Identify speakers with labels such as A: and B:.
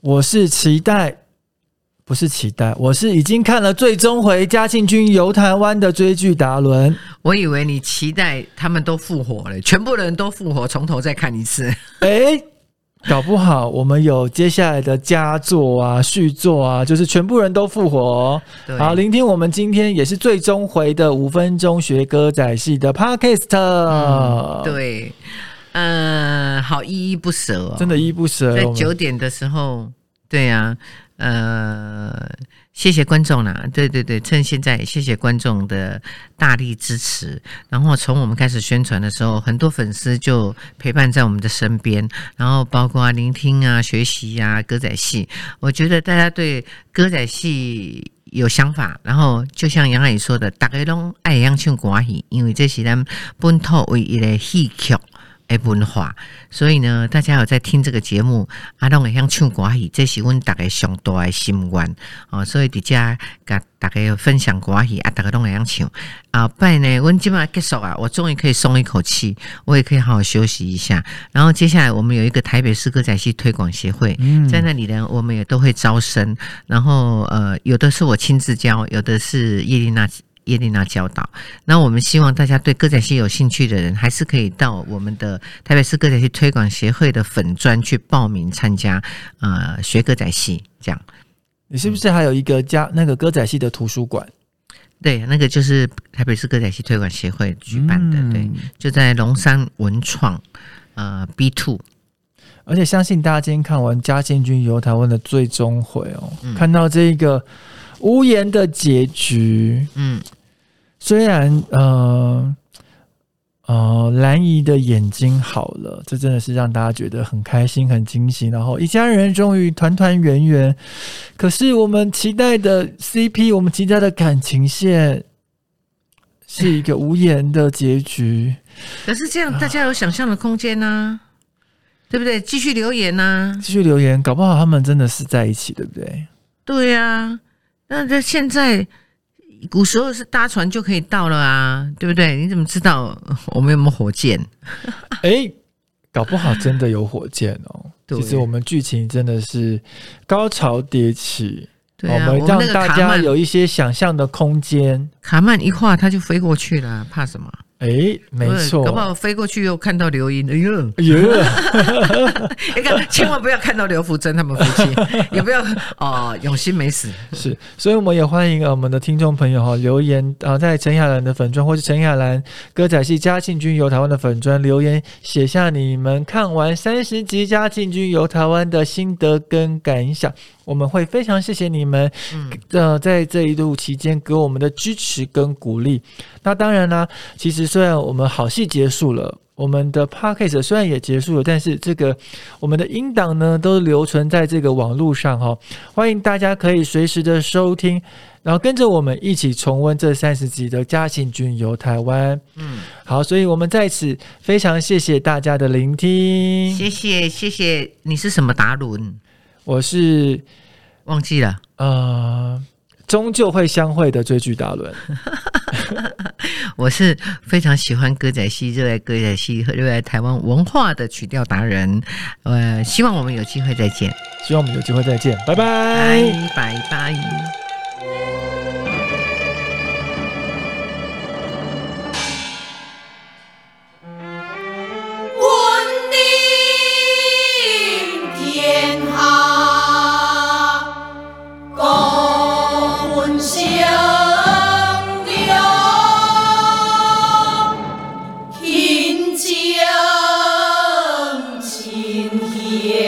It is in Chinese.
A: 我是期待，不是期待，我是已经看了最终回嘉庆君游台湾的追剧达伦。
B: 我以为你期待他们都复活了，全部人都复活，从头再看一次。
A: 哎，搞不好我们有接下来的佳作啊、续作啊，就是全部人都复活哦。好，聆听我们今天也是最终回的五分钟学歌仔戏的 Podcast，、
B: 嗯对，呃，好依依不舍哦，
A: 真的依依不舍。
B: 在九点的时候，对呀、呃，谢谢观众啦，对对对，趁现在谢谢观众的大力支持。然后从我们开始宣传的时候，很多粉丝就陪伴在我们的身边，然后包括啊聆听啊、学习啊、歌仔戏。我觉得大家对歌仔戏。有想法，然后就像杨阿姨说的，大家拢爱样唱歌戏，因为这是咱本土唯一的戏曲的文化，所以呢，大家有在听这个节目，啊，拢会像唱歌戏，这是阮大家上大的心愿哦。所以伫遮甲大家分享歌戏啊，大家拢会想唱。啊，拜呢，阮今晚结束啊，我终于可以松一口气，我也可以好好休息一下。然后接下来我们有一个台北市歌仔戏推广协会，
A: 嗯
B: 在那里呢，我们也都会招生。然后呃，有的是我亲自教，有的是叶丽娜。叶丽娜教导，那我们希望大家对歌仔戏有兴趣的人，还是可以到我们的台北市歌仔戏推广协会的粉专去报名参加，呃，学歌仔戏这样。
A: 你是不是还有一个家那个歌仔戏的图书馆？
B: 对，那个就是台北市歌仔戏推广协会举办的，
A: 嗯。
B: 对，就在龙山文创呃 B two，
A: 而且相信大家今天看完嘉靖君游台湾的最终回哦，
B: 嗯。
A: 看到这个无言的结局，
B: 嗯，
A: 虽然呃呃兰姨的眼睛好了，这真的是让大家觉得很开心、很惊喜，然后一家人终于团团圆圆。可是我们期待的 CP，我们期待的感情线。是一个无言的结局，
B: 可是这样大家有想象的空间呐、对不对？继续留言呐、
A: 继续留言，搞不好他们真的是在一起，对不对？
B: 对呀、那这现在古时候是搭船就可以到了啊，对不对？你怎么知道 我们有没有火箭？
A: 哎，搞不好真的有火箭哦。其实我们剧情真的是高潮迭起，
B: 对啊，
A: 我们让大家有一些想象的空间。
B: 卡曼一画它就飞过去了，怕什么？
A: 哎，没错，
B: 搞不好飞过去又看到刘英，哎呦，
A: 哎呦，
B: 你 看，千万不要看到刘福珍他们夫妻，也不要哦，永新没死。
A: 是，所以我们也欢迎呃我们的听众朋友哈、留言啊、在陈雅兰的粉砖或是陈雅兰歌仔戏嘉庆君游台湾的粉砖留言，写下你们看完三十集嘉庆君游台湾的心得跟感想，我们会非常谢谢你们，
B: 嗯。
A: 呃，在这一路期间给我们的支持跟鼓励。那当然啦，其实虽然我们好戏结束了。我们的 p a c k a g e 虽然也结束了，但是这个我们的音档呢都留存在这个网络上哈、欢迎大家可以随时的收听，然后跟着我们一起重温这三十集的《嘉庆君游台湾》。
B: 嗯，
A: 好，所以我们在此非常谢谢大家的聆听。
B: 谢谢谢谢，你是什么达伦？
A: 我是
B: 忘记了。
A: 呃，终究会相会的追剧达伦。
B: 我是非常喜欢歌仔戏、热爱歌仔戏和热爱台湾文化的曲调达人。呃，希望我们有机会再见，
A: 希望我们有机会再见，拜拜。
B: 拜拜拜。
C: 亲